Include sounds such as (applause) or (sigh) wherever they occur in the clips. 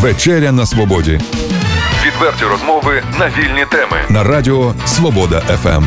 Вечеря на свободі. Відверті розмови на вільні теми. На радіо Свобода ФМ.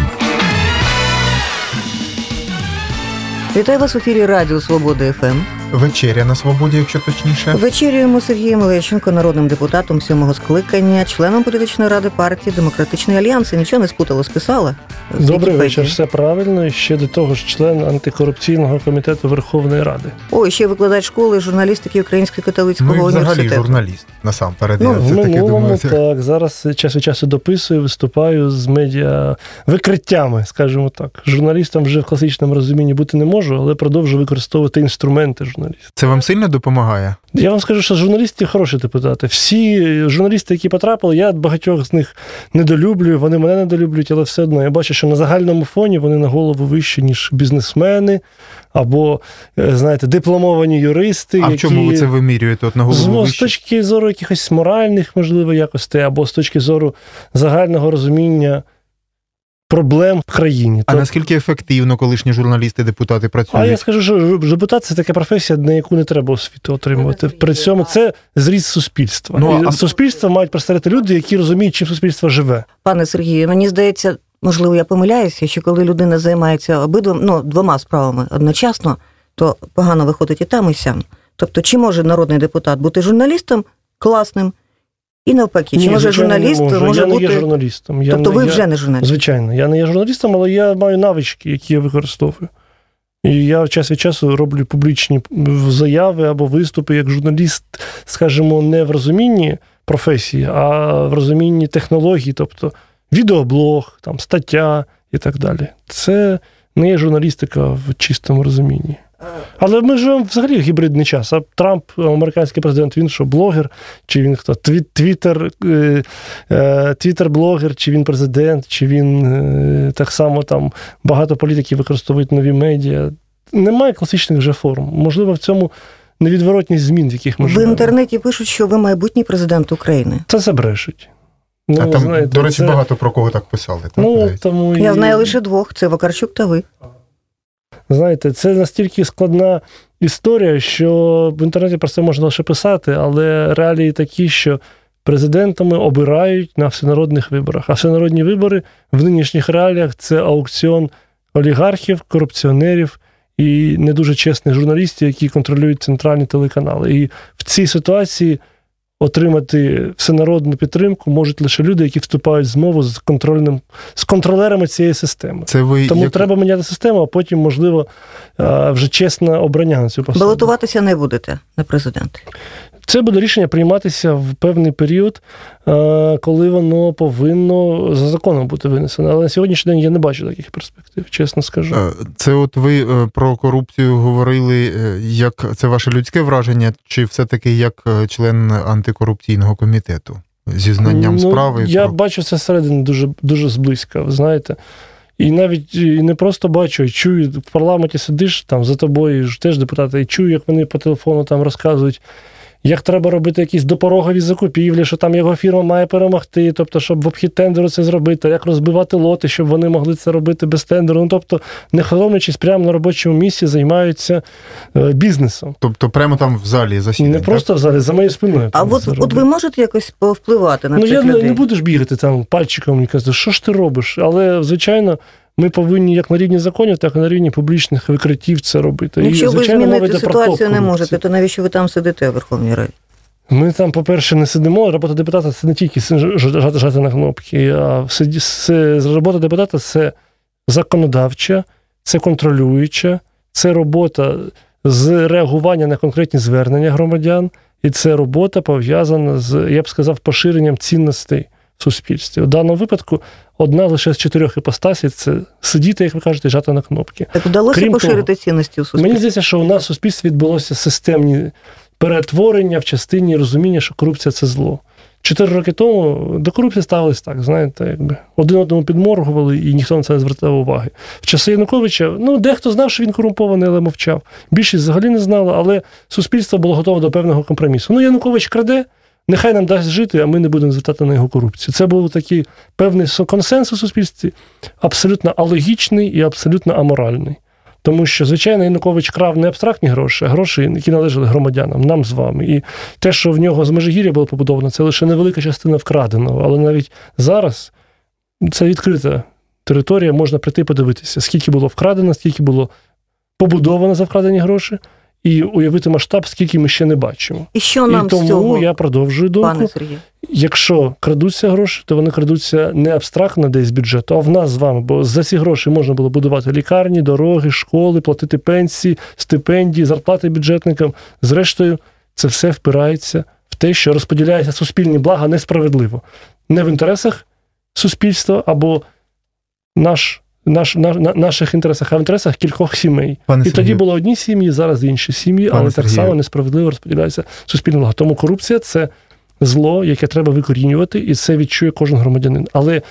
Вітаю вас в ефірі Радіо Свобода ФМ. Вечеря на свободі, якщо точніше. Вечерюємо Сергієм Лещенко, народним депутатом сьомого скликання, членом політичної ради партії Демократичний Альянс. І нічого не спутала, списала. з Добрий вечір, все правильно. І ще до того ж член антикорупційного комітету Верховної Ради. Ой, ще викладач школи журналістики Українського католицького Ну і взагалі університету. журналіст насамперед. Ну, я В це таки минулому думаю. так зараз час від часу дописую, виступаю з медіа викриттями, скажімо так. Журналістом вже в класичному розумінні бути не можу, але продовжую використовувати інструменти журналіста. Це вам сильно допомагає? Я вам скажу, що журналісти хороші депутати. Всі журналісти, які потрапили, я багатьох з них недолюблюю, вони мене недолюблюють, але все одно я бачу, що на загальному фоні вони на голову вищі, ніж бізнесмени або, е, знаєте, дипломовані юристи. А в чому ви це вимірюєте? От на З, голову з вище? точки зору якихось моральних, можливо, якостей, або з точки зору загального розуміння проблем в країні. А Тобто- наскільки ефективно колишні журналісти, депутати працюють? а я скажу, що депутат це така професія, на яку не треба освіту отримувати. При цьому це зріст суспільства. Ну, а- суспільство мають представляти люди, які розуміють, чим суспільство живе. Пане Сергію, мені здається, можливо, я помиляюся, що коли людина займається обидвом, ну, двома справами одночасно, то погано виходить і там, і сям. Тобто, чи може народний депутат бути журналістом класним, і навпаки, чи Ні, може не журналіст можу. може я не є журналістом. Я Тобто не, ви я... вже не журналіст. Звичайно, я не є журналістом, але я маю навички, які я використовую. І я час від часу роблю публічні заяви або виступи як журналіст, скажімо, не в розумінні професії, а в розумінні технологій, тобто відеоблог, там, стаття і так далі. Це не є журналістика в чистому розумінні. Але ми живемо взагалі в гібридний час. А Трамп, американський президент, він що, блогер, чи він хто? Тві- Твіттер, е, е, твіттер-блогер, чи він президент, чи він е, так само там багато політиків використовують нові медіа. Немає класичних вже форм. Можливо, в цьому невідворотність змін, в яких ми В інтернеті пишуть, що ви майбутній президент України. Це забрешуть. Ну, а там, знаєте, до речі, це- багато про кого так писали. Так, Ну, тому Я і- знаю лише двох: це Вакарчук та ви. Знаєте, це настільки складна історія, що в інтернеті про це можна лише писати, але реалії такі, що президентами обирають на всенародних виборах. А всенародні вибори в нинішніх реаліях це аукціон олігархів, корупціонерів і не дуже чесних журналістів, які контролюють центральні телеканали. І в цій ситуації отримати всенародну підтримку можуть лише люди, які вступають в змову з контрольним з контролерами цієї системи. Це ви Тому як- треба міняти систему, а потім, можливо, е, вже чесне обрання на цю посаду. Балотуватися не будете на президента. Це буде рішення прийматися в певний період, е, коли воно повинно за законом бути винесено. Але на сьогоднішній день я не бачу таких перспектив, чесно скажу. Е, Це от ви е, про корупцію говорили, як це ваше людське враження, чи все-таки як член антикорупційного комітету? Зі знанням Ну, справи? Я про- бачу це зсередини дуже, дуже зблизька, ви знаєте. І навіть і не просто бачу, а чую, в парламенті сидиш там за тобою ж теж депутати, і чую, як вони по телефону там розказують, як треба робити якісь допорогові закупівлі, що там його фірма має перемогти, тобто, щоб в обхід тендеру це зробити, як розбивати лоти, щоб вони могли це робити без тендеру. Ну, тобто, не соромлячись, прямо на робочому місці займаються е, бізнесом. Тобто прямо там в залі засідання? Не просто в залі, за моєю спиною. А от, от ви можете якось повпливати на Ну, цих я не, людей? не будеш бігати там пальчиком і казати, що ж ти робиш? Але, звичайно, ми повинні як на рівні законів, так і на рівні публічних викриттів це робити. Якщо і, ви звичайно, змінити ситуацію не можете, то навіщо ви там сидите в Верховній Раді? Ми там, по-перше, не сидимо. Робота депутата це не тільки жати, жати на кнопки, а це, робота депутата це законодавча, це контролююча, це робота з реагування на конкретні звернення громадян, і це робота пов'язана з, я б сказав, поширенням цінностей в суспільстві. У даному випадку одна лише з чотирьох іпостасій це сидіти, як ви кажете, і жати на кнопки. Так вдалося Крім поширити цінності у Мені здається, що у нас в суспільстві відбулося системні перетворення в частині розуміння, що корупція це зло. Чотири роки тому до корупції ставились так, знаєте, якби один одному підморгували, і ніхто на це не звертав уваги. В часи Януковича, ну, дехто знав, що він корумпований, але мовчав. Більшість взагалі не знала, але суспільство було готове до певного компромісу. Ну, Янукович краде, нехай нам дасть жити, а ми не будемо звертати на його корупцію. Це був такий певний консенсус у суспільстві, абсолютно алогічний і абсолютно аморальний. Тому що, звичайно, Янукович крав не абстрактні гроші, а гроші, які належали громадянам, нам з вами. І те, що в нього з Межигір'я було побудовано, це лише невелика частина вкраденого. Але навіть зараз це відкрита територія, можна прийти подивитися, скільки було вкрадено, скільки було побудовано за вкрадені гроші, і уявити масштаб, скільки ми ще не бачимо. І що нам і тому з цього, я продовжую думку. пане Сергію? Якщо крадуться гроші, то вони крадуться не абстрактно десь з бюджету, а в нас з вами. Бо за ці гроші можна було будувати лікарні, дороги, школи, платити пенсії, стипендії, зарплати бюджетникам. Зрештою, це все впирається в те, що розподіляється суспільні блага несправедливо. Не в інтересах суспільства або наш, наш, на, на- наших інтересах, а в інтересах кількох сімей. Пане І тоді Сергію. було одні сім'ї, зараз інші сім'ї, Пане але так само несправедливо розподіляється суспільне благо. Тому корупція це зло, яке треба викорінювати, і це відчує кожен громадянин. Але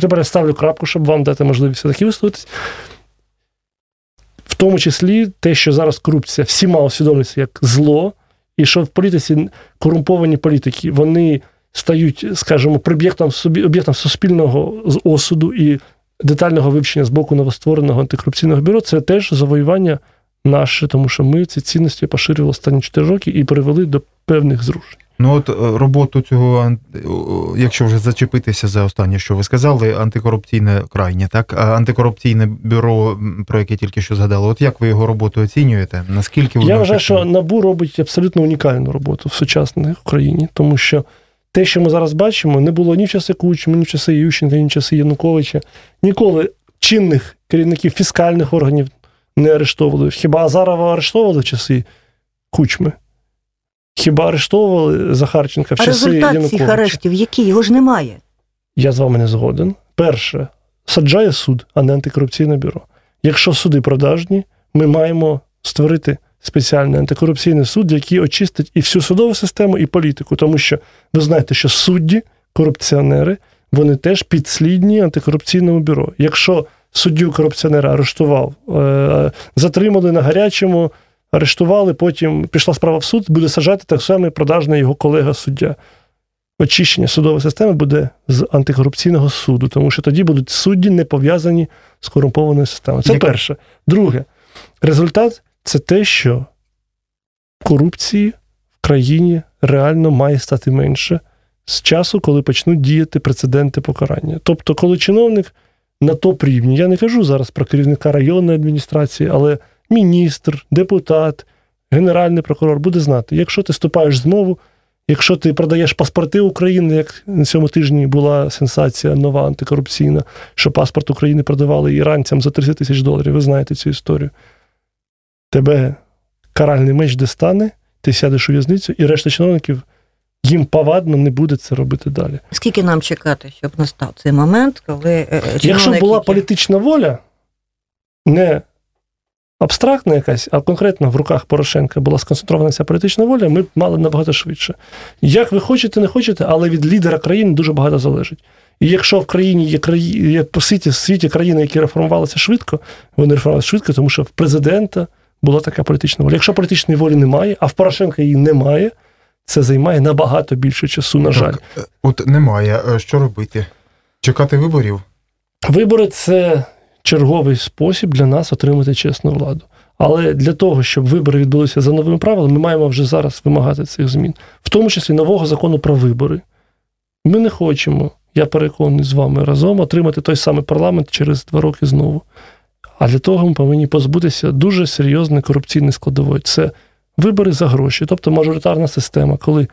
тепер я ставлю крапку, щоб вам дати можливість все-таки висловитись. В тому числі те, що зараз корупція всіма усвідомлюється як зло, і що в політиці корумповані політики вони стають, скажімо, об'єктом суспільного осуду і детального вивчення з боку новоствореного антикорупційного бюро, це теж завоювання наше, тому що ми ці цінності поширювали останні 4 роки і привели до певних зрушень. Ну от е, роботу цього, якщо вже зачепитися за останнє, що ви сказали, антикорупційне крайнє, так? Антикорупційне бюро, про яке тільки що згадали, от як ви його роботу оцінюєте? Наскільки воно Я вважаю, що? НАБУ робить абсолютно унікальну роботу в сучасній Україні, тому що те, що ми зараз бачимо, не було ні в часи Кучми, ні в часи Ющенка, ні в часи Януковича. Ніколи чинних керівників фіскальних органів не арештовували. Хіба Азарова арештовували в часи Кучми? Хіба арештовували Захарченка в А часи результат цих арештів, які? Його ж немає. Я з вами не згоден. Перше, саджає суд, а не антикорупційне бюро. Якщо суди продажні, ми маємо створити спеціальний антикорупційний суд, який очистить і всю судову систему, і політику. Тому що ви знаєте, що судді, корупціонери, вони теж підслідні антикорупційному бюро. Якщо суддю корупціонера арештував, е, затримали на гарячому, арештували, потім пішла справа в суд, буде сажати так само і продажний його колега суддя очищення судової системи буде з антикорупційного суду, тому що тоді будуть судді не пов'язані з корумпованою системою. Це перше. Друге, результат це те, що корупції в країні реально має стати менше з часу, коли почнуть діяти прецеденти покарання. Тобто, коли чиновник на топ рівні, я не кажу зараз про керівника районної адміністрації, але міністр, депутат, генеральний прокурор буде знати, якщо ти ступаєш з Якщо ти продаєш паспорти України, як на цьому тижні була сенсація нова антикорупційна, що паспорт України продавали іранцям за 30 тисяч доларів, ви знаєте цю історію. Тебе каральний меч дістане, ти сядеш у в'язницю, і решта чиновників їм повадно не буде це робити далі. Скільки нам чекати, щоб настав цей момент, коли е, е, Якщо чиновник, була політична воля, не абстрактна якась, а конкретно в руках Порошенка була сконцентрована ця політична воля, ми б мали набагато швидше. Як ви хочете, не хочете, але від лідера країни дуже багато залежить. І якщо в країні є краї... є по світі, в світі країни, які реформувалися швидко, вони реформувалися швидко, тому що в президента була така політична воля. Якщо політичної волі немає, а в Порошенка її немає, це займає набагато більше часу, на жаль. Так, е, от немає. Е, Що робити? Чекати виборів? Вибори це черговий спосіб для нас отримати чесну владу. Але для того, щоб вибори відбулися за новими правилами, ми маємо вже зараз вимагати цих змін, в тому числі нового закону про вибори. Ми не хочемо, я переконаний з вами разом, отримати той самий парламент через два роки знову. А для того ми повинні позбутися дуже серйозної корупційної складової. Це вибори за гроші, тобто мажоритарна система, коли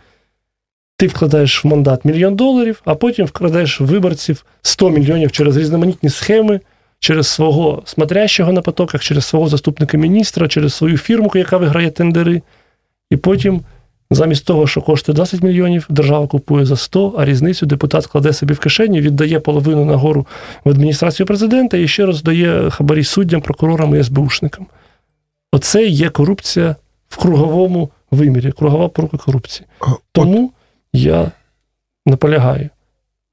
ти вкладаєш в мандат мільйон доларів, а потім вкладаєш виборців 100 мільйонів через різноманітні схеми, через свого смотрящого на потоках, через свого заступника міністра, через свою фірму, яка виграє тендери. І потім, замість того, що коштує 20 мільйонів, держава купує за 100, а різницю депутат кладе собі в кишені, віддає половину нагору в адміністрацію президента і ще раз дає хабарі суддям, прокурорам і СБУшникам. Оце є корупція в круговому вимірі, кругова порука корупції. Тому я наполягаю,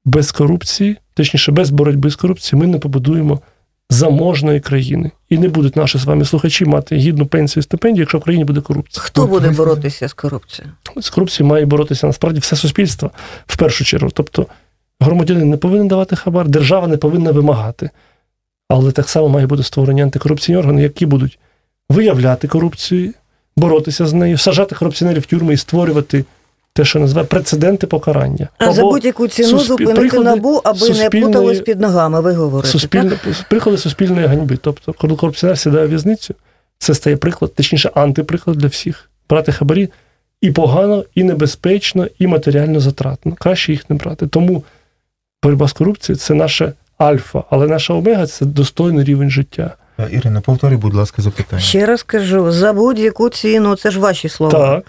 без корупції, точніше, без боротьби з корупцією, ми не побудуємо заможної країни. І не будуть наші з вами слухачі мати гідну пенсію і стипендію, якщо в країні буде корупція. Хто буде боротися з корупцією? З корупцією має боротися насправді все суспільство в першу чергу. Тобто громадянин не повинен давати хабар, держава не повинна вимагати. Але так само має бути створені антикорупційні органи, які будуть виявляти корупцію, боротися з нею, сажати корупціонерів в тюрми і створювати те, що називає прецеденти покарання. А за будь-яку ціну суспіль- зупинити приклади набу, аби не путалось під ногами, ви говорите. суспільне, приклади суспільної ганьби. Тобто, коли корупціонер сідає в в'язницю, це стає приклад, точніше, антиприклад для всіх. Брати хабарі і погано, і небезпечно, і матеріально затратно. Краще їх не брати. Тому боротьба з корупцією це наша альфа, але наша омега це достойний рівень життя. Ірина, повтори, будь ласка, запитання. Ще раз кажу, за будь-яку ціну, це ж ваші слова. Так,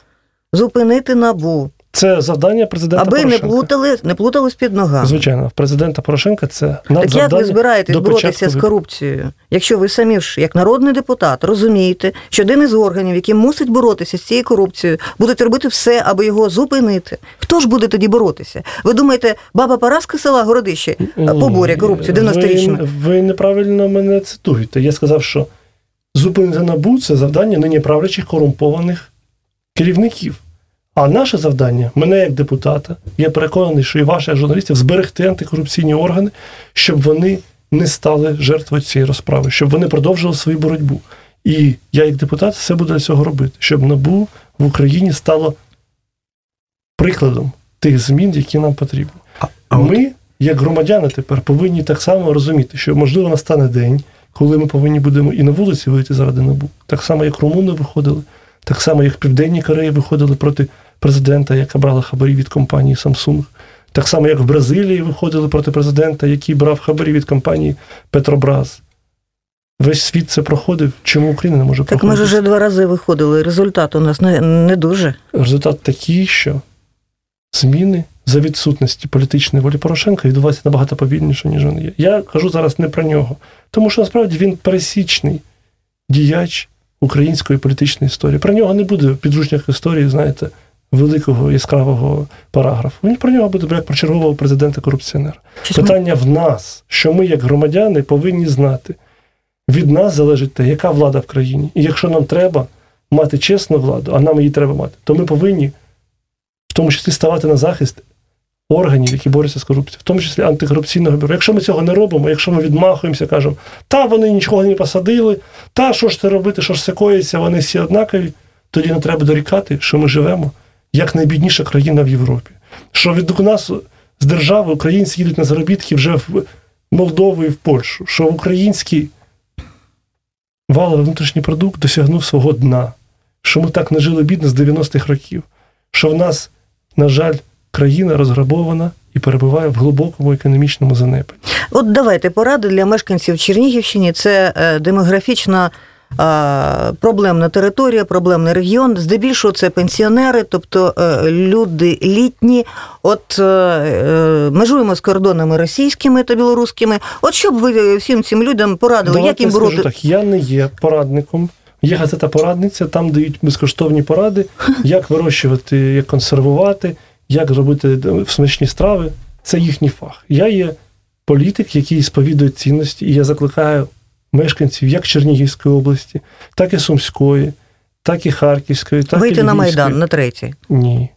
Зупинити набу, це завдання президента аби не плутали, не плутались під ногами. Звичайно, президента Порошенка це Так як ви збираєтесь боротися з корупцією, якщо ви самі ж, як народний депутат, розумієте, що один із органів, який мусить боротися з цією корупцією, будуть робити все, аби його зупинити? Хто ж буде тоді боротися? Ви думаєте, баба Параска села Городище поборє корупцію 90-річну? Ви, ви неправильно мене цитуєте. Я сказав, що зупинити набу це завдання нині правлячих корумпованих керівників. А наше завдання, мене як депутата, я переконаний, що і ваших як журналістів, зберегти антикорупційні органи, щоб вони не стали жертвою цієї розправи, щоб вони продовжили свою боротьбу. І я, як депутат, все буду для цього робити, щоб НАБУ в Україні стало прикладом тих змін, які нам потрібні. Ми, як громадяни, тепер повинні так само розуміти, що можливо настане день, коли ми повинні будемо і на вулиці вийти заради набу. Так само, як румуни виходили, так само, як в Південній Кореї виходили проти президента, яка брала хабарі від компанії Samsung. Так само, як в Бразилії виходили проти президента, який брав хабарі від компанії Петробраз. Весь світ це проходив. Чому Україна не може Так ми ж вже два рази виходили. Результат у нас не, не дуже. Результат такий, що зміни за відсутності політичної волі Порошенка відбуваються набагато повільніше, ніж вони є. Я кажу зараз не про нього, тому що насправді він пересічний діяч української політичної історії. Про нього не буде в підручниках історії, знаєте, великого яскравого параграфу. Він про нього буде як про чергового президента корупціонера. Питання в нас, що ми, як громадяни, повинні знати. Від нас залежить те, яка влада в країні. І якщо нам треба мати чесну владу, а нам її треба мати, то ми повинні в тому числі ставати на захист органів, які борються з корупцією, в тому числі антикорупційного бюро. Якщо ми цього не робимо, якщо ми відмахуємося, кажемо, та вони нічого не посадили, та що ж це робити, що ж це коїться, вони всі однакові, тоді не треба дорікати, що ми живемо як найбідніша країна в Європі. Що від нас з держави українці їдуть на заробітки вже в Молдову і в Польщу, що український валовий внутрішній продукт досягнув свого дна, що ми так не жили бідно з 90-х років, що в нас, на жаль, країна розграбована і перебуває в глибокому економічному занепаді. От давайте поради для мешканців Чернігівщини. Це е, демографічна е, проблемна територія, проблемний регіон. Здебільшого це пенсіонери, тобто е, люди літні. От межуємо з кордонами російськими та білоруськими. От що б ви всім цим людям порадили, як їм скажу бороти? так, я не є порадником. Є газета порадниця, там дають безкоштовні поради, (laughs) як вирощувати, як консервувати, як робити е, смачні страви. Це їхній фах. Я є політик, який сповідує цінності, і я закликаю мешканців як Чернігівської області, так і Сумської, так і Харківської, так і Вийти на Майдан на третій. Ні.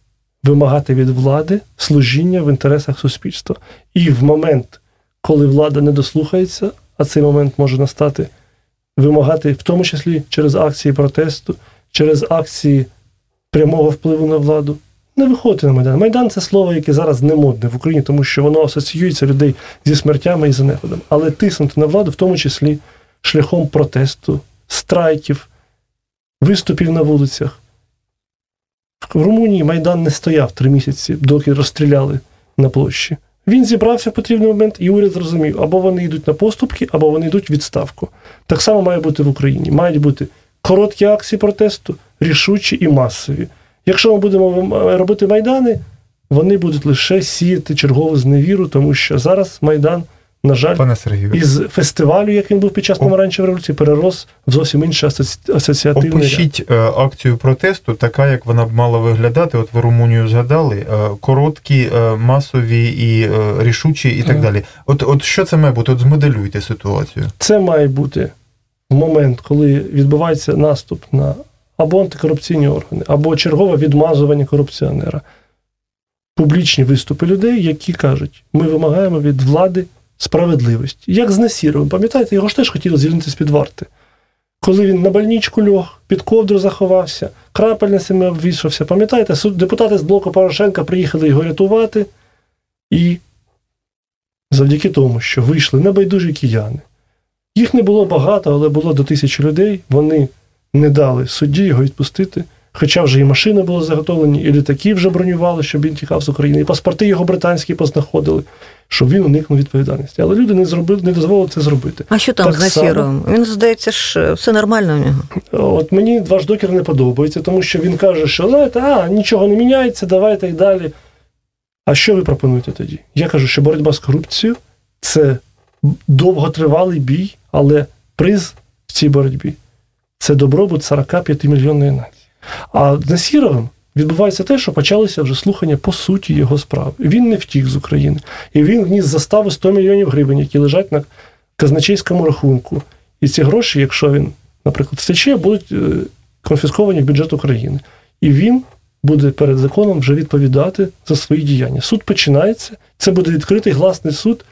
Вимагати від влади служіння в інтересах суспільства. І в момент, коли влада не дослухається, а цей момент може настати, вимагати, в тому числі через акції протесту, через акції прямого впливу на владу. Не виходити на Майдан. Майдан це слово, яке зараз не модне в Україні, тому що воно асоціюється людей зі смертями і занепадом. Але тиснути на владу, в тому числі шляхом протесту, страйків, виступів на вулицях. В Румунії Майдан не стояв три місяці, доки розстріляли на площі. Він зібрався в потрібний момент, і уряд зрозумів, або вони йдуть на поступки, або вони йдуть в відставку. Так само має бути в Україні. Мають бути короткі акції протесту, рішучі і масові. Якщо ми будемо робити майдани, вони будуть лише сіяти чергову зневіру, тому що зараз Майдан, на жаль, Пане Сергію, із фестивалю, як він був під час помаранчевої революції, перерос в зовсім інший асоці- асоціативний опишіть е, акцію протесту, така як вона б мала виглядати. От ви Румунію згадали, е, короткі, е, масові і е, рішучі, і так далі. От, от що це має бути? От змоделюйте ситуацію. Це має бути момент, коли відбувається наступ на або антикорупційні органи, або чергове відмазування корупціонера. Публічні виступи людей, які кажуть, ми вимагаємо від влади справедливості. Як з Насіровим, пам'ятаєте, його ж теж хотіли звільнити з-під варти. Коли він на больничку льох, під ковдру заховався, крапельницями обвішався. Пам'ятаєте, депутати з блоку Порошенка приїхали його рятувати, і завдяки тому, що вийшли небайдужі кияни. Їх не було багато, але було до тисячі людей. Вони не дали судді його відпустити. Хоча вже і машини були заготовлені, і літаки вже бронювали, щоб він тікав з України, і паспорти його британські познаходили, щоб він уникнув відповідальності. Але люди не зробили, не дозволили це зробити. А що там Так з Насіровим? Він, здається ж, все нормально у нього. От мені ваш докер не подобається, тому що він каже, що знаєте, а нічого не міняється, давайте і далі. А що ви пропонуєте тоді? Я кажу, що боротьба з корупцією це довготривалий бій, але приз в цій боротьбі це добробут 45 мільйонної нації. А з Насіровим відбувається те, що почалися вже слухання по суті його справи. Він не втік з України. І він вніс застави 100 мільйонів гривень, які лежать на казначейському рахунку. І ці гроші, якщо він, наприклад, втече, будуть е, конфісковані в бюджет України. І він буде перед законом вже відповідати за свої діяння. Суд починається, це буде відкритий гласний суд,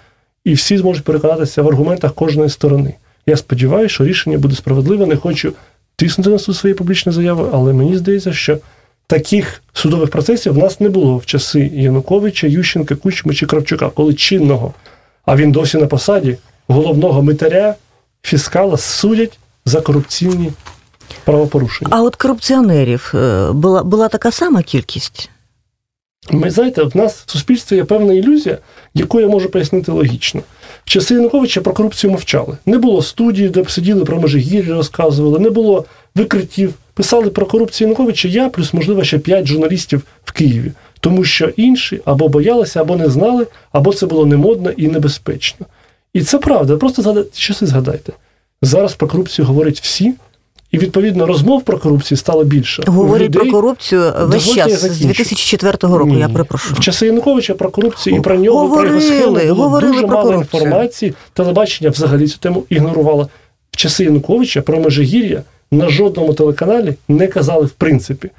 і всі зможуть переконатися в аргументах кожної сторони. Я сподіваюся, що рішення буде справедливе. Не хочу тиснути на суд своєї публічної заяви, але мені здається, що таких судових процесів в нас не було в часи Януковича, Ющенка, Кучми чи Кравчука, коли чинного, а він досі на посаді головного митаря, фіскала судять за корупційні правопорушення. А от корупціонерів е, була, була така сама кількість. Ми знаєте, в нас в суспільстві є певна ілюзія, яку я можу пояснити логічно. Часи Януковича про корупцію мовчали. Не було студії, де б сиділи про межигір'я, розказували, не було викриттів. Писали про корупцію Януковича я, плюс, можливо, ще п'ять журналістів в Києві. Тому що інші або боялися, або не знали, або це було немодно і небезпечно. І це правда. Просто згадайте, часи згадайте. Зараз про корупцію говорять всі, і відповідно розмов про корупцію стало більше. У Говорять людей- про корупцію весь час з 2004 року, Ні. я перепрошую. В часи Януковича про корупцію і про нього, про його схеми було дуже про мало корупцію. інформації. Телебачення взагалі цю тему ігнорувало. В часи Януковича про Межигір'я на жодному телеканалі не казали в принципі.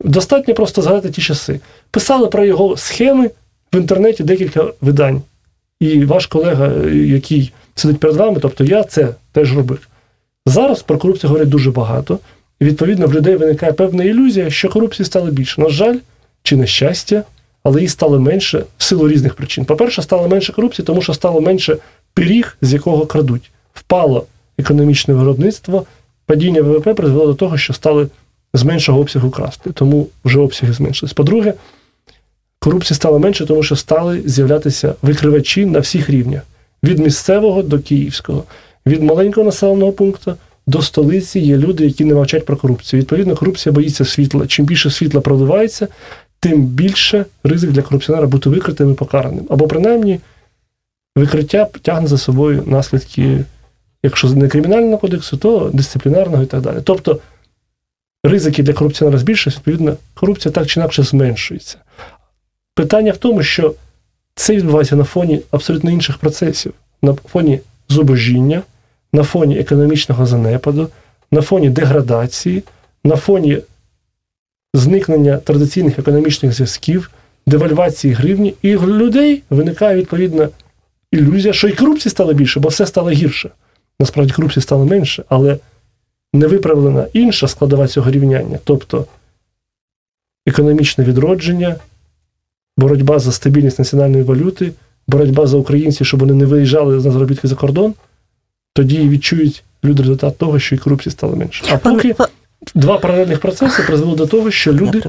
Достатньо просто згадати ті часи. Писали про його схеми в інтернеті декілька видань. І ваш колега, е, який сидить перед вами, тобто я це теж робив. Зараз про корупцію говорять дуже багато. І відповідно в людей виникає певна ілюзія, що корупції стало більше. На жаль, чи на щастя, але її стало менше в силу різних причин. По-перше, стало менше корупції, тому що стало менше пиріг, з якого крадуть. Впало економічне виробництво, падіння ВВП призвело до того, що стали з меншого обсягу красти, тому вже обсяги зменшились. По-друге, корупції стало менше, тому що стали з'являтися викривачі на всіх рівнях: від місцевого до київського, від маленького населеного пункту до столиці є люди, які не мовчать про корупцію. Відповідно, корупція боїться світла. Чим більше світла проливається, тим більше ризик для корупціонера бути викритим і покараним. Або принаймні викриття тягне за собою наслідки, якщо не кримінального кодексу, то дисциплінарного і так далі. Тобто ризики для корупціонера збільшуються, відповідно, корупція так чи інакше зменшується. Питання в тому, що це відбувається на фоні абсолютно інших процесів, на фоні зубожіння, на фоні економічного занепаду, на фоні деградації, на фоні зникнення традиційних економічних зв'язків, девальвації гривні, і у людей виникає відповідна ілюзія, що і корупції стало більше, бо все стало гірше. Насправді корупції стало менше, але не виправлена інша складова цього рівняння, тобто економічне відродження, боротьба за стабільність національної валюти, боротьба за українців, щоб вони не виїжджали на заробітки за кордон, тоді і відчують люди результат того, що і корупції стало менше. А поки два паралельних процеси призвели до того, що люди,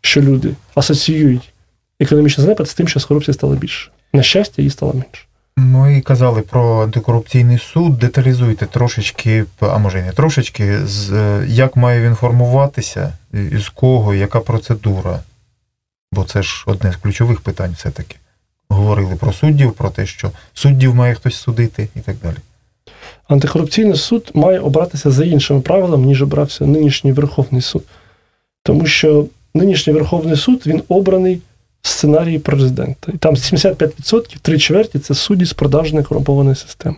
що люди асоціюють економічний занепад з тим, що з корупції стало більше. На щастя, її стало менше. Ну і казали про антикорупційний суд. Деталізуйте трошечки, а може і не трошечки, з е, як має він формуватися, з кого, яка процедура. Бо це ж одне з ключових питань все-таки. Говорили про суддів, про те, що суддів має хтось судити і так далі. Антикорупційний суд має обратися за іншими правилами, ніж обрався нинішній Верховний суд. Тому що нинішній Верховний суд він обраний в сценарії президента. І там 75%, три чверті це судді з продажної корумпованої системи.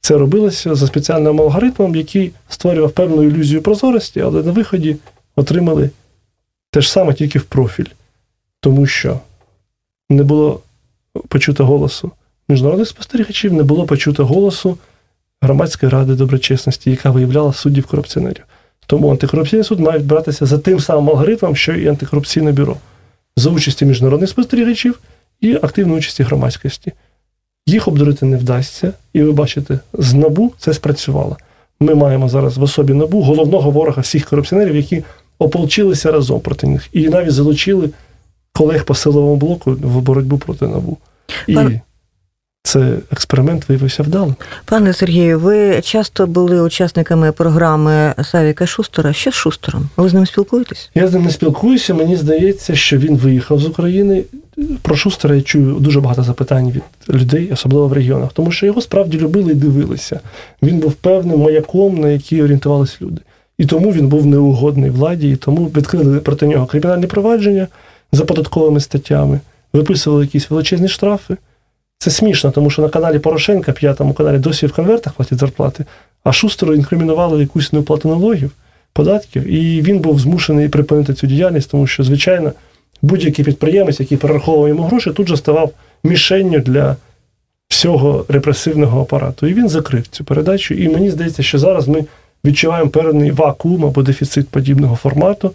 Це робилося за спеціальним алгоритмом, який створював певну ілюзію прозорості, але на виході отримали те ж саме тільки в профіль, тому що не було почуто голосу міжнародних спостерігачів не було почуто голосу громадської ради доброчесності, яка виявляла суддів корупціонерів. Тому антикорупційний суд має братися за тим самим алгоритмом, що і антикорупційне бюро, за участі міжнародних спостерігачів і активної участі громадськості. Їх обдурити не вдасться, і ви бачите, з набу це спрацювало. Ми маємо зараз в особі набу головного ворога всіх корупціонерів, які ополчилися разом проти них, і навіть залучили колег по силовому блоку в боротьбу проти набу. І це експеримент виявився вдалим. Пане Сергію, ви часто були учасниками програми Савіка Шустера. Що з Шустером? Ви з ним спілкуєтесь? Я з ним не спілкуюся. Мені здається, що він виїхав з України. Про Шустера я чую дуже багато запитань від людей, особливо в регіонах, тому що його справді любили і дивилися. Він був певним маяком, на який орієнтувалися люди. І тому він був неугодний владі, і тому відкрили проти нього кримінальні провадження за податковими статтями, виписували якісь величезні штрафи. Це смішно, тому що на каналі Порошенка, п'ятому каналі, досі в конвертах платять зарплати, а Шустеру інкримінували якусь неуплату налогів, податків, і він був змушений припинити цю діяльність, тому що, звичайно, будь-який підприємець, який перераховував йому гроші, тут же ставав мішенню для всього репресивного апарату. І він закрив цю передачу. І мені здається, що зараз ми відчуваємо певний вакуум або дефіцит подібного формату.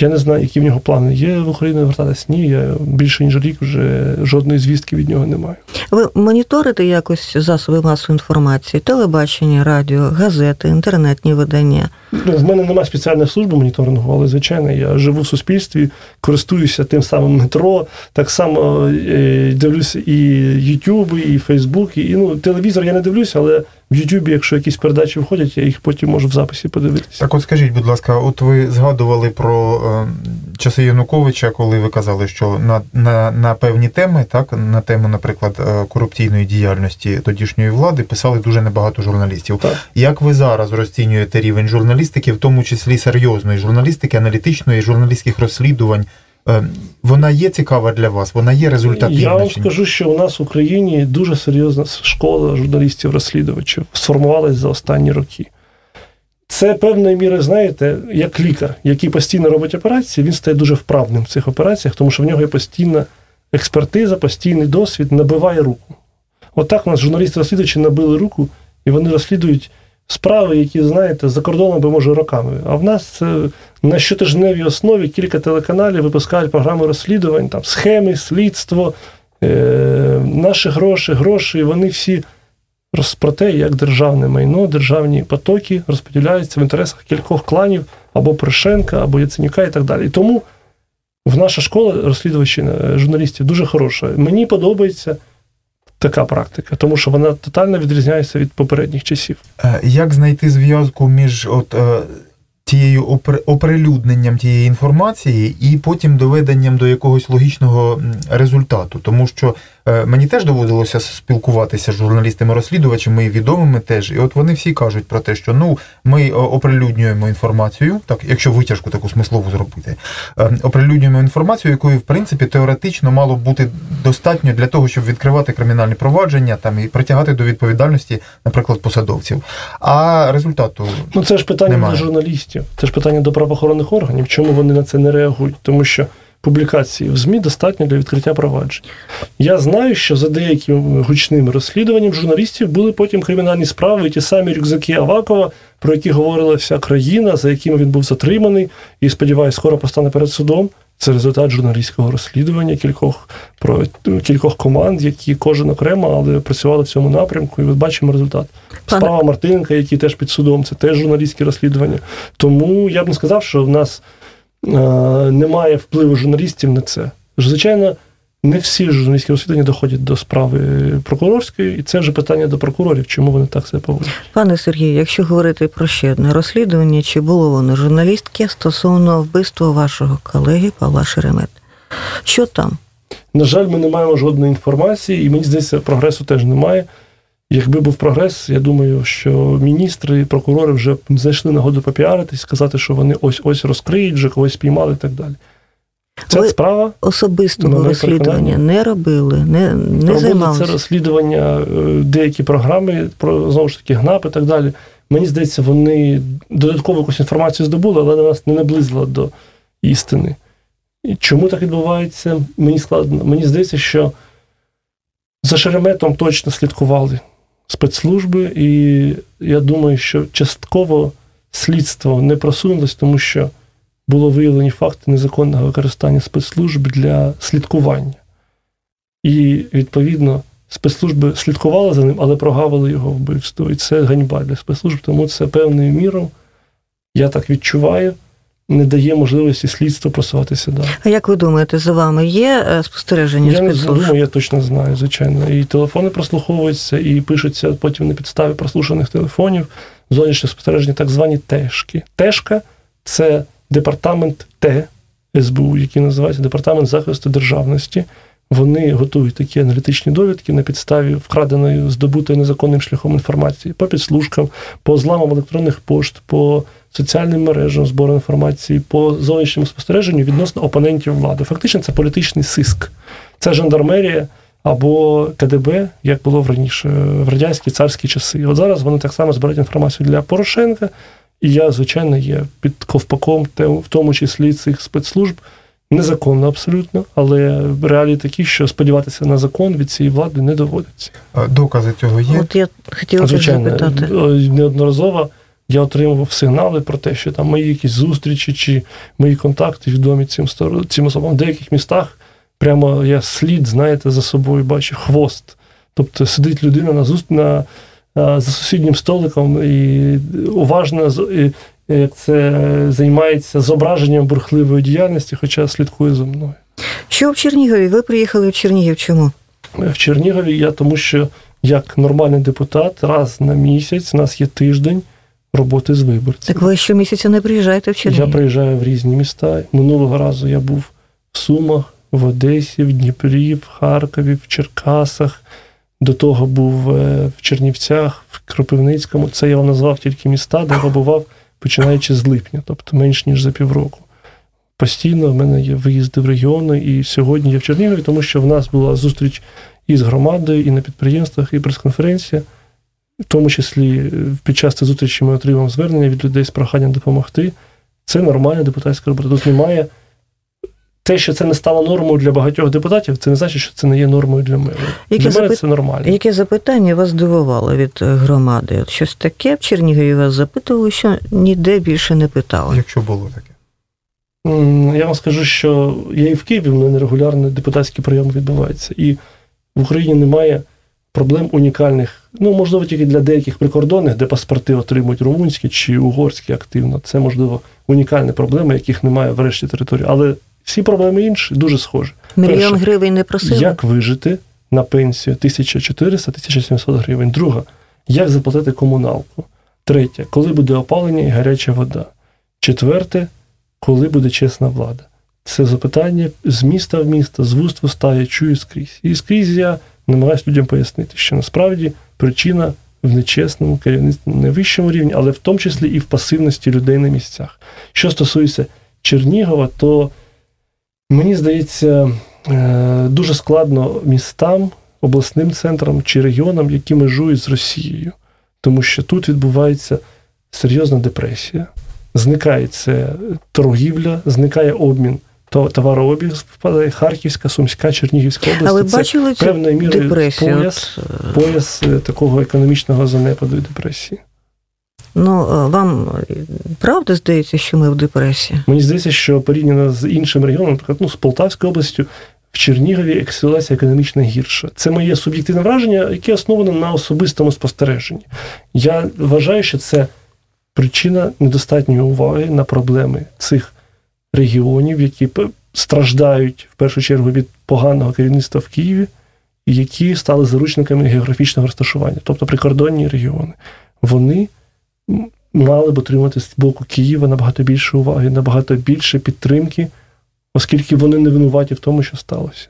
Я не знаю, які в нього плани є в Україну вертатись. Ні, я більше ніж рік вже жодної звістки від нього не маю. Ви моніторите якось засоби масової інформації, телебачення, радіо, газети, інтернетні видання? Ну, В мене немає спеціальної служби моніторингу, але звичайно, я живу в суспільстві, користуюся тим самим метро, так само е, дивлюся і YouTube, і Facebook, і ну, телевізор я не дивлюся, але в YouTube, якщо якісь передачі входять, я їх потім можу в записі подивитися. Так от скажіть, будь ласка, от ви згадували про е, часи Януковича, коли ви казали, що на, на, на певні теми, так, на тему, наприклад, е, корупційної діяльності тодішньої влади, писали дуже небагато журналістів. Так. Як ви зараз розцінюєте рівень журналістики, в тому числі серйозної журналістики, аналітичної, журналістських розслідувань? Е, Вона є цікава для вас, вона є результативна? Я вам скажу, що у нас в Україні дуже серйозна школа журналістів-розслідувачів сформувалась за останні роки. Це певною мірою, знаєте, як лікар, який постійно робить операції, він стає дуже вправним в цих операціях, тому що в нього є постійна експертиза, постійний досвід, набиває руку. Отак у нас журналісти-розслідувачі набили руку, і вони розслідують справи, які, знаєте, за кордоном би може роками. А в нас це на щотижневій основі кілька телеканалів випускають програми розслідувань, там схеми, слідство, е, наші гроші, гроші, вони всі про те, як державне майно, державні потоки розподіляються в інтересах кількох кланів або Порошенка, або Яценюка і так далі. І тому в наша школа розслідувачів е, журналістів дуже хороша. Мені подобається така практика, тому що вона тотально відрізняється від попередніх часів. Е, Як знайти зв'язку між от, е, тією оприлюдненням тієї інформації і потім доведенням до якогось логічного результату? Тому що мені теж доводилося спілкуватися з журналістами-розслідувачами і відомими теж. І от вони всі кажуть про те, що ну ми е, оприлюднюємо інформацію, так якщо витяжку таку смислову зробити, е, оприлюднюємо інформацію, якої в принципі теоретично мало бути достатньо для того, щоб відкривати кримінальні провадження там і притягати до відповідальності, наприклад, посадовців. А результату Ну це ж питання Немає. до журналістів, це ж питання до правоохоронних органів. Чому вони на це не реагують? Тому що публікації в ЗМІ достатньо для відкриття проваджень. Я знаю, що за деяким гучним розслідуванням журналістів були потім кримінальні справи, і ті самі рюкзаки Авакова, про які говорила вся країна, за якими він був затриманий, і сподіваюся, скоро постане перед судом. Це результат журналістського розслідування кількох про кількох команд, які кожен окремо, але працювали в цьому напрямку, і ми бачимо результат. Пане- Справа Мартиненка, який теж під судом, це теж журналістське розслідування. Тому я б не сказав, що в нас немає впливу журналістів на це. Звичайно, не всі журналістські розслідування доходять до справи прокурорської, і це вже питання до прокурорів, чому вони так себе поводять. Пане Сергію, якщо говорити про ще одне розслідування, чи було воно журналістське стосовно вбивства вашого колеги Павла Шеремет? Що там? На жаль, ми не маємо жодної інформації, і мені здається, прогресу теж немає. Якби був прогрес, я думаю, що міністри і прокурори вже знайшли нагоду попіаритись, сказати, що вони ось ось розкриють, вже когось спіймали і так далі. Ця Ви справа Особистого розслідування не робили, не, не робили це розслідування, е, деякі програми про знову ж таки ГНАП і так далі. Мені здається, вони додаткову якусь інформацію здобули, але вона нас не наблизила до істини. І чому так відбувається? Мені складно. Мені здається, що За Шереметом точно слідкували спецслужби, і я думаю, що частково слідство не просунулось, тому що було виявлені факти незаконного використання спецслужб для слідкування. І, відповідно, спецслужби слідкували за ним, але прогавили його вбивство. І це ганьба для спецслужб, тому це певною мірою, я так відчуваю, не дає можливості слідству просуватися далі. А як ви думаєте, за вами є е, спостереження Я не думаю, я точно знаю, звичайно. І телефони прослуховуються, і пишуться потім на підставі прослушаних телефонів, зовнішнє спостереження, так звані тешки. Тешка це департамент Т СБУ, який називається Департамент захисту державності. Вони готують такі аналітичні довідки на підставі вкраденої, здобутої незаконним шляхом інформації по підслужкам, по зламам електронних пошт, по соціальним мережам збору інформації, по зовнішньому спостереженню відносно опонентів влади. Фактично, це політичний сиск. Це жандармерія або КДБ, як було в раніше, в радянські царські часи. І от зараз вони так само збирають інформацію для Порошенка. І я, звичайно, є під ковпаком, в тому числі цих спецслужб. Незаконно абсолютно, але реалії такі, що сподіватися на закон від цієї влади не доводиться. А Докази цього є? От я хотіла Звичайно, запитати. е, неодноразово я отримував сигнали про те, що там мої якісь зустрічі чи мої контакти відомі цим цим особам. В деяких містах прямо я слід, знаєте, за собою бачу хвост. Тобто сидить людина на зуст... на, а, за сусіднім столиком і уважно з- і, як це е, займається зображенням бурхливої діяльності, хоча слідкує за мною. Що в Чернігові? Ви приїхали в Чернігів чому? В Чернігові я тому, що як нормальний депутат, раз на місяць у нас є тиждень роботи з виборцями. Так ви щомісяця не приїжджаєте в Я приїжджаю в різні міста. Минулого разу я був в Сумах, в Одесі, в Дніпрі, в Харкові, в Черкасах. До того був е, в Чернівцях, в Кропивницькому. Це я вам назвав тільки міста, де побував починаючи з липня, тобто менш ніж за півроку. Постійно в мене є виїзди в регіони, і сьогодні я в Чернігові, тому що в нас була зустріч і з громадою, і на підприємствах, і прес-конференція. В тому числі е, під час цієї зустрічі ми отримав звернення від людей з проханням допомогти. Це нормальна депутатська робота. Тут немає. Те, що це не стало нормою для багатьох депутатів, це не значить, що це не є нормою для мене. Яке для мене запит- це нормально. Яке запитання вас здивувало від е, громади? От щось таке в Чернігові вас запитували, що ніде більше не питали. Якщо було таке. Я вам скажу, що я і в Києві, в мене регулярно депутатські прийоми відбуваються. І в Україні немає проблем унікальних, ну, можливо, тільки для деяких прикордонних, де паспорти отримують румунські чи угорські активно. Це, можливо, унікальні проблеми, яких немає в решті території. Але всі проблеми інші дуже схожі. Мільйон перше, гривень не просили? Як вижити на пенсію 1400-1700 гривень? Друга, як заплатити комуналку? Третє, коли буде опалення і гаряча вода? Четверте, коли буде чесна влада? Це запитання з міста в місто, з вуст в уста я чую скрізь. І скрізь я намагаюся людям пояснити, що насправді причина в нечесному керівництві на найвищому рівні, але в тому числі і в пасивності людей на місцях. Що стосується Чернігова, то мені здається, е, дуже складно містам, обласним центрам чи регіонам, які межують з Росією, тому що тут відбувається серйозна депресія. Зникає це торгівля, зникає обмін то- товарообіг, впадає Харківська, Сумська, Чернігівська область. А ви Це бачили певною мірою депресію? пояс, е, пояс е, такого економічного занепаду і депресії. Ну, е, вам правда здається, що ми в депресії? Мені здається, що порівняно з іншим регіоном, наприклад, ну, з Полтавською областю, в Чернігові ситуація економічно гірша. Це моє суб'єктивне враження, яке основане на особистому спостереженні. Я вважаю, що це причина недостатньої уваги на проблеми цих регіонів, які страждають в першу чергу від поганого керівництва в Києві, і які стали заручниками географічного розташування, тобто прикордонні регіони. Вони мали б отримати з боку Києва набагато більше уваги, набагато більше підтримки, оскільки вони не винуваті в тому, що сталося.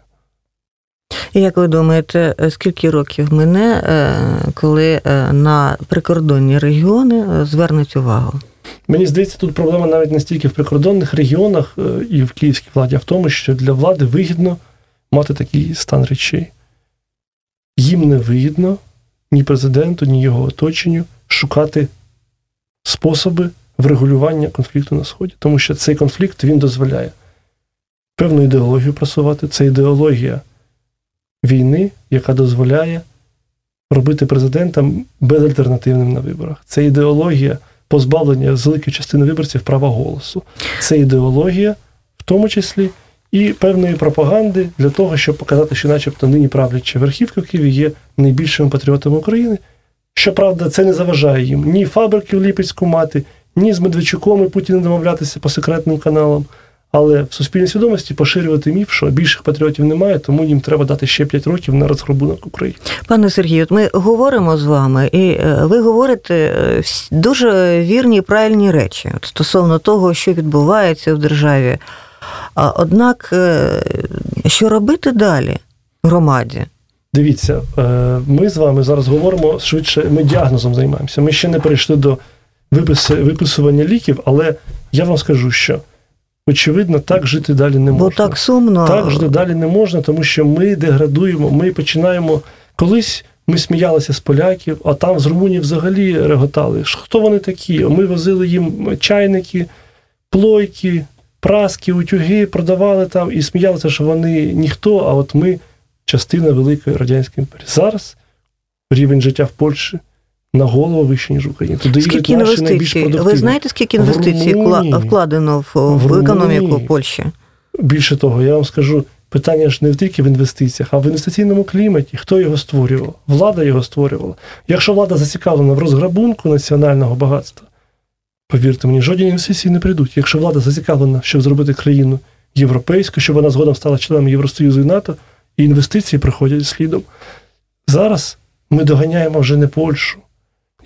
І Як ви думаєте, е, скільки років мине, е, коли е, на прикордонні регіони звернуть увагу? Мені здається, тут проблема навіть не стільки в прикордонних регіонах і в київській владі, а в тому, що для влади вигідно мати такий стан речей. Їм не вигідно ні президенту, ні його оточенню шукати способи врегулювання конфлікту на Сході, тому що цей конфлікт він дозволяє певну ідеологію просувати. Ця ідеологія війни, яка дозволяє робити президента безальтернативним на виборах. Це ідеологія позбавлення великої частини виборців права голосу. Це ідеологія, в тому числі, і певної пропаганди для того, щоб показати, що, начебто, нині правляча верхівка в Києві є найбільшими патріотами України. Щоправда, це не заважає їм ні фабрики в Ліпецьку мати, ні з Медведчуком і Путіним домовлятися по секретним каналам. Але в суспільній свідомості поширювати міф, що більших патріотів немає, тому їм треба дати ще 5 років на розграбунок України. Пане Сергію, ми говоримо з вами, і е, ви говорите е, дуже вірні і правильні речі стосовно того, що відбувається в державі. Однак, е, що робити далі громаді? Дивіться, е, ми з вами зараз говоримо швидше, ми діагнозом займаємося. Ми ще не перейшли до виписи, виписування ліків, але я вам скажу, що очевидно, так жити далі не можна. Бо так сумно. Так жити далі не можна, тому що ми деградуємо, ми починаємо. Колись ми сміялися з поляків, а там з Румунії взагалі реготали. Хто вони такі? Ми возили їм чайники, плойки, праски, утюги, продавали там і сміялися, що вони ніхто, а от ми частина великої радянської імперії. Зараз рівень життя в Польщі на голову вищий, ніж в Україні. Туди Скільки інвестицій? Ви знаєте, скільки інвестицій вкла- вкладено в, в, В економіку. Польщі? Більше того, я вам скажу, питання ж не тільки в інвестиціях, а в інвестиційному кліматі. Хто його створював? Влада його створювала. Якщо влада зацікавлена в розграбунку національного багатства, повірте мені, жодні інвестиції не прийдуть. Якщо влада зацікавлена, щоб зробити країну європейську, щоб вона згодом стала членом Євросоюзу і НАТО, і інвестиції приходять слідом. Зараз ми доганяємо вже не Польщу.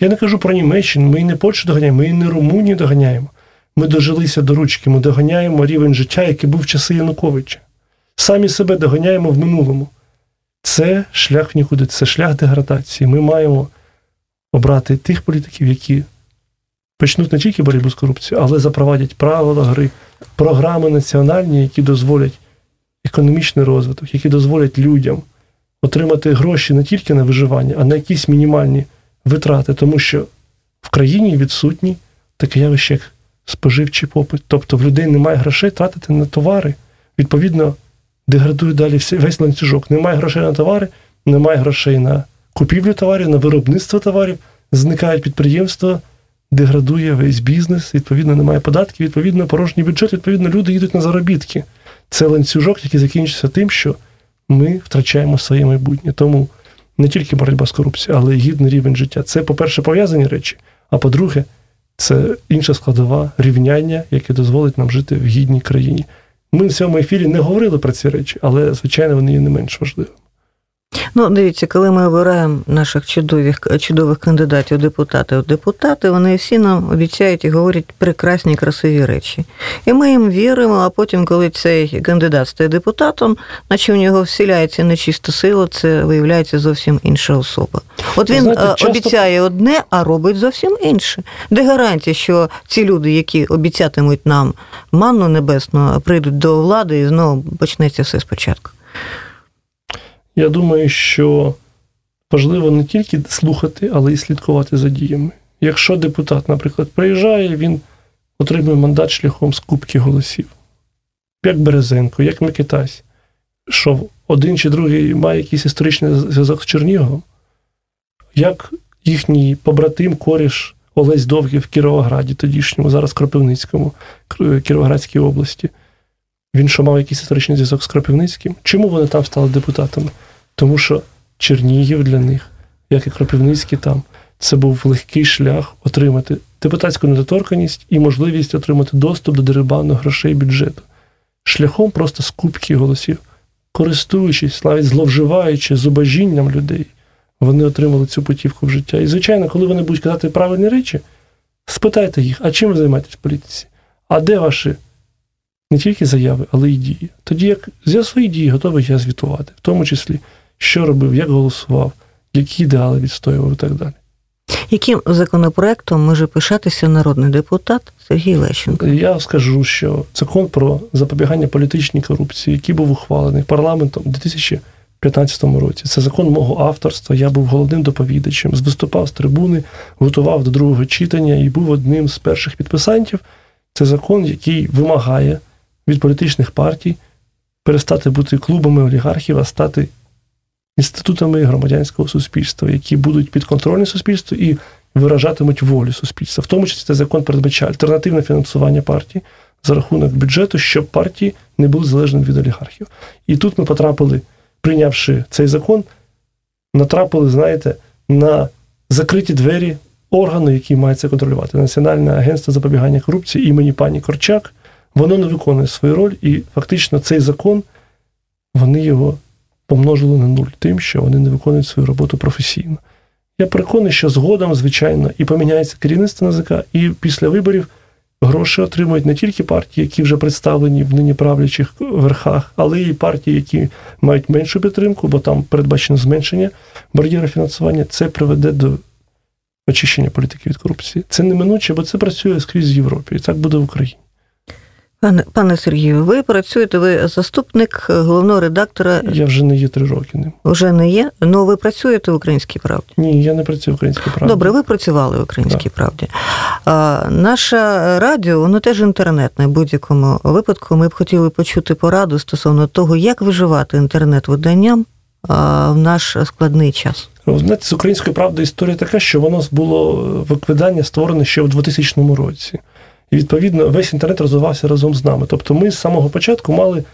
Я не кажу про Німеччину, ми і не Польщу доганяємо, ми і не Румунію доганяємо. Ми дожилися до ручки, ми доганяємо рівень життя, який був в часи Януковича. Самі себе доганяємо в минулому. Це шлях в нікуди, це шлях деградації. Ми маємо обрати тих політиків, які почнуть не тільки боротьбу з корупцією, але запровадять правила гри, програми національні, які дозволять економічний розвиток, які дозволять людям отримати гроші не тільки на виживання, а на якісь мінімальні витрати, тому що в країні відсутні таке явище, як споживчий попит. Тобто в людей немає грошей тратити на товари. Відповідно, деградує далі весь ланцюжок. Немає грошей на товари, немає грошей на купівлю товарів, на виробництво товарів, зникають підприємства, деградує весь бізнес, відповідно, немає податків, відповідно, порожній бюджет, відповідно, люди їдуть на заробітки. Це ланцюжок, який закінчиться тим, що ми втрачаємо своє майбутнє. Тому не тільки боротьба з корупцією, але й гідний рівень життя. Це, по-перше, пов'язані речі, а по-друге, це інша складова рівняння, яке дозволить нам жити в гідній країні. Ми в цьому ефірі не говорили про ці речі, але, звичайно, вони є не менш важливими. Ну, дивіться, коли ми обираємо наших чудових, чудових кандидатів депутати, от депутати, вони всі нам обіцяють і говорять прекрасні, красиві речі. І ми їм віримо, а потім, коли цей кандидат стає депутатом, наче в нього вселяється нечиста сила, це виявляється зовсім інша особа. От він Знаєте, е, часто- обіцяє одне, а робить зовсім інше. Де гарантія, що ці люди, які обіцятимуть нам манну небесну, прийдуть до влади і знову почнеться все спочатку. Я думаю, що важливо не тільки слухати, але й слідкувати за діями. Якщо депутат, наприклад, приїжджає, він отримує мандат шляхом скупки голосів, як Березенко, як Микитась, що один чи другий має якийсь історичний зв'язок з Черніговом, як їхній побратим, коріш Олесь Довгий в Кіровограді, тодішньому, зараз Кропивницькому, Кіровоградській області. Він що мав якийсь історичний зв'язок з Кропивницьким? Чому вони там стали депутатами? Тому що Чернігів для них, як і Кропивницький там, це був легкий шлях отримати депутатську недоторканність і можливість отримати доступ до дерибану грошей бюджету. Шляхом просто скупки голосів, користуючись, навіть зловживаючи зубожінням людей, вони отримали цю путівку в життя. І, звичайно, коли вони будуть казати правильні речі, спитайте їх, а чим ви займаєтесь в політиці? А де ваші не тільки заяви, але й дії. Тоді як за свої дії готовий я звітувати, в тому числі, що робив, як голосував, які ідеали відстоював і так далі. Яким законопроектом може пишатися народний депутат Сергій Лещенко? Я скажу, що закон про запобігання політичній корупції, який був ухвалений парламентом у 2015 році, це закон мого авторства. Я був головним доповідачем, виступав з трибуни, готував до другого читання і був одним з перших підписантів. Це закон, який вимагає від політичних партій перестати бути клубами олігархів, а стати інститутами громадянського суспільства, які будуть підконтрольні суспільству і виражатимуть волю суспільства. В тому числі цей закон передбачає альтернативне фінансування партій за рахунок бюджету, щоб партії не були залежними від олігархів. І тут ми потрапили, прийнявши цей закон, натрапили, знаєте, на закриті двері органу, який має це контролювати. Національне агентство запобігання корупції імені пані Корчак, воно не виконує свою роль, і фактично цей закон вони його помножили на нуль, тим, що вони не виконують свою роботу професійно. Я переконаний, що згодом, звичайно, і поміняється керівництво НАЗК, і після виборів гроші отримують не тільки партії, які вже представлені в нині правлячих верхах, але й партії, які мають меншу підтримку, бо там передбачено зменшення бар'єру фінансування. Це приведе до очищення політики від корупції. Це неминуче, бо це працює скрізь в Європі, і так буде в Україні. Пане пане Сергію, ви працюєте, ви заступник головного редактора. Я вже не є три роки ним. Вже не є. Ну ви працюєте в українській правді? Ні, я не працюю в українській правді. Добре, ви працювали в українській правді. А, Наше радіо, воно теж інтернетне. В будь-якому випадку ми б хотіли почути пораду стосовно того, як виживати інтернет-виданням в наш складний час. Знаєте, з української правди історія така, що воно було видання створене ще в 2000 році. Відповідно весь інтернет розвивався разом з нами. Тобто ми з самого початку мали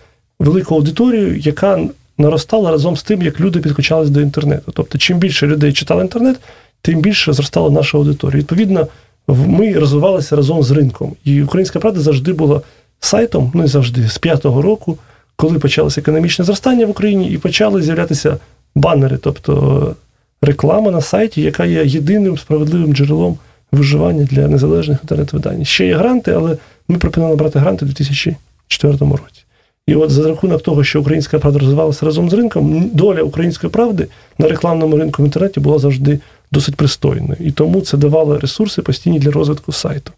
велику аудиторію, яка наростала разом з тим, як люди підключались до інтернету. Тобто, чим більше людей читали інтернет, тим більше зростала наша аудиторія. Відповідно, ми розвивалися разом з ринком. І Українська Правда завжди була сайтом, ну і завжди, з п'ятого року, коли почалося економічне зростання в Україні, і почали з'являтися банери, тобто реклама на сайті, яка є єдиним справедливим джерелом виживання для незалежних інтернет-видань. Ще є гранти, але ми пропонували брати гранти у 2004 році. І от за рахунок того, що українська правда розвивалася разом з ринком, доля української правди на рекламному ринку в інтернеті була завжди досить пристойною. І тому це давало ресурси постійні для розвитку сайту.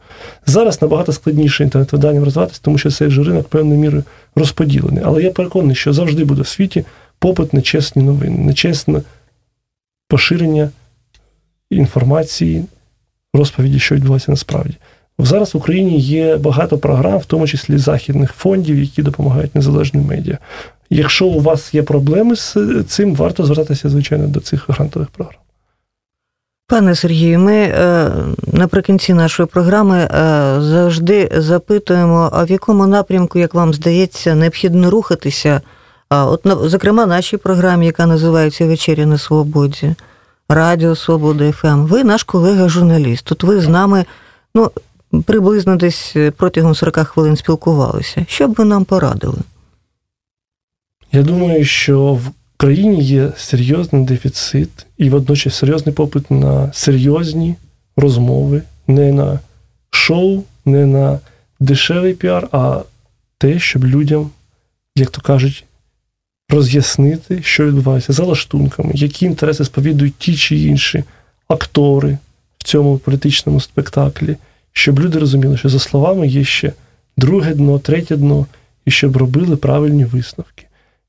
Зараз набагато складніше інтернет-виданням розвиватися, тому що цей же ринок певною мірою розподілений. Але я переконаний, що завжди буде в світі попит на чесні новини, на чесне поширення інформації, розповіді, що відбувається насправді. Зараз в Україні є багато програм, в тому числі західних фондів, які допомагають незалежним медіа. Якщо у вас є проблеми з цим, варто звертатися, звичайно, до цих грантових програм. Пане Сергію, ми е, наприкінці нашої програми е, завжди запитуємо, а в якому напрямку, як вам здається, необхідно рухатися. От, зокрема, нашій програмі, яка називається Вечеря на Свободі. Радіо Свобода ФМ. Ви наш колега-журналіст. Тут ви з нами ну, приблизно десь протягом 40 хвилин спілкувалися. Що б ви нам порадили? Я думаю, що в країні є серйозний дефіцит і водночас серйозний попит на серйозні розмови, не на шоу, не на дешевий піар, а те, щоб людям, як то кажуть, роз'яснити, що відбувається за лаштунками, які інтереси сповідують ті чи інші актори в цьому політичному спектаклі, щоб люди розуміли, що за словами є ще друге дно, третє дно, і щоб робили правильні висновки.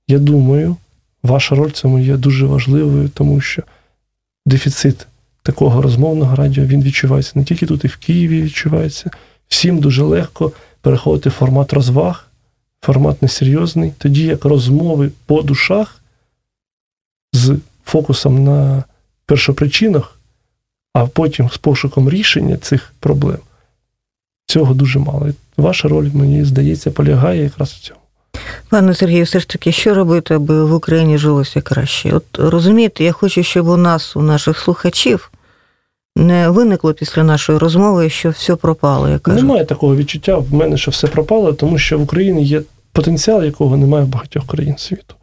Я думаю, ваша роль в цьому є дуже важливою, тому що дефіцит такого розмовного радіо він відчувається не тільки тут, і в Києві відчувається. Всім дуже легко переходити в формат розваг формат несерйозний, тоді як розмови по душах з фокусом на першопричинах, а потім з пошуком рішення цих проблем, цього дуже мало. Ваша роль, мені здається, полягає якраз в цьому. Пане Сергію, все ж таки, що робити, аби в Україні жилося краще? От розумієте, я хочу, щоб у нас, у наших слухачів, не виникло після нашої розмови, що все пропало. Я кажу. Немає такого відчуття в мене, що все пропало, тому що в Україні є потенціал, якого немає в багатьох країн світу.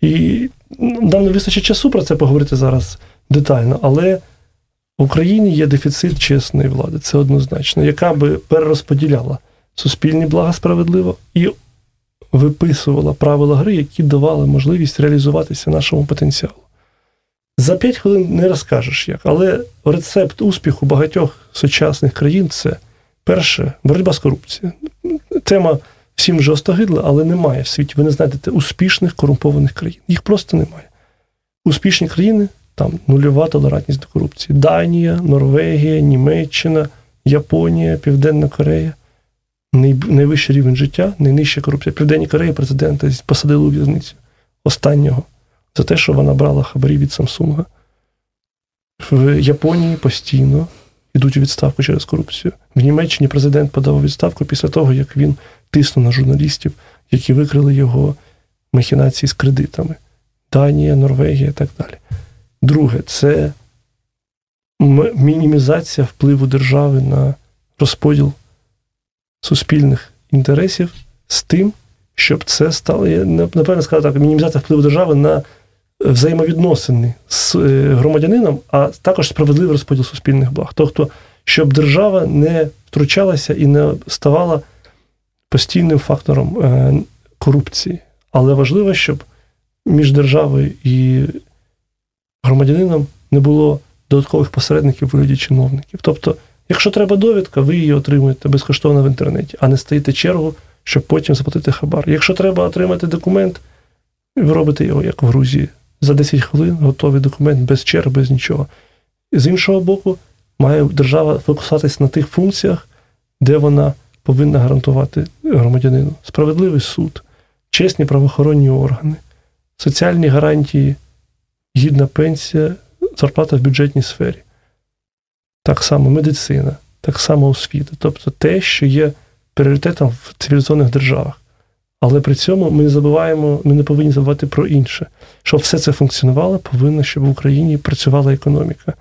І нам не вистачить часу про це поговорити зараз детально, але в Україні є дефіцит чесної влади, це однозначно, яка би перерозподіляла суспільні блага справедливо і виписувала правила гри, які давали можливість реалізуватися нашому потенціалу. За п'ять хвилин не розкажеш як, але рецепт успіху багатьох сучасних країн це перше боротьба з корупцією. Тема всім вже остогидла, але немає в світі. Ви не знайдете успішних корумпованих країн. Їх просто немає. Успішні країни там нульова толерантність до корупції. Данія, Норвегія, Німеччина, Японія, Південна Корея. Найвищий рівень життя, найнижча корупція. Південній Кореї президента посадили у в'язницю останнього за те, що вона брала хабарі від Самсунга. В Японії постійно йдуть у відставку через корупцію. В Німеччині президент подав відставку після того, як він тиснув на журналістів, які викрили його махінації з кредитами. Данія, Норвегія і так далі. Друге, це мінімізація впливу держави на розподіл суспільних інтересів з тим, щоб це стало, я напевно сказав так, мінімізація впливу держави на взаємовідносини з е, громадянином, а також справедливий розподіл суспільних благ. Тобто, щоб держава не втручалася і не ставала постійним фактором е, корупції. Але важливо, щоб між державою і громадянином не було додаткових посередників у вигляді чиновників. Тобто, якщо треба довідка, ви її отримуєте безкоштовно в інтернеті, а не стоїте чергу, щоб потім заплатити хабар. Якщо треба отримати документ, ви робите його, як в Грузії. За 10 хвилин готовий документ без черг, без нічого. З іншого боку, має держава фокусуватись на тих функціях, де вона повинна гарантувати громадянину справедливий суд, чесні правоохоронні органи, соціальні гарантії, гідна пенсія, зарплата в бюджетній сфері. Так само медицина, так само освіта. Тобто те, що є пріоритетом в цивілізованих державах. Але при цьому ми не забуваємо, ми не повинні забувати про інше. Щоб все це функціонувало, повинно, щоб в Україні працювала економіка.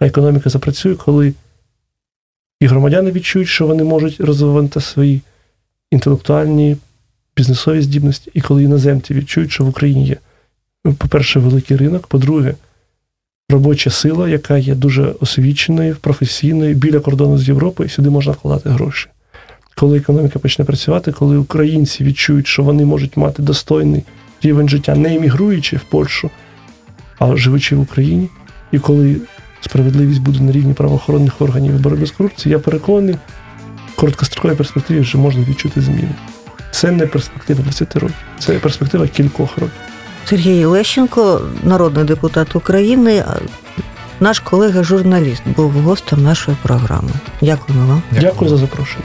А економіка запрацює, коли і громадяни відчують, що вони можуть розвивати свої інтелектуальні бізнесові здібності, і коли іноземці відчують, що в Україні є, по-перше, великий ринок, по-друге, робоча сила, яка є дуже освіченою, професійною, біля кордону з Європою, і сюди можна вкладати гроші. Коли економіка почне працювати, коли українці відчують, що вони можуть мати достойний рівень життя, не емігруючи в Польщу, а живучи в Україні, і коли справедливість буде на рівні правоохоронних органів і боротьби з корупцією, я переконаний, в короткостроковій перспективі вже можна відчути зміни. Це не перспектива 10 років, це перспектива кількох років. Сергій Лещенко, народний депутат України, наш колега-журналіст, був гостем нашої програми. Дякуємо вам. Дякую за запрошення.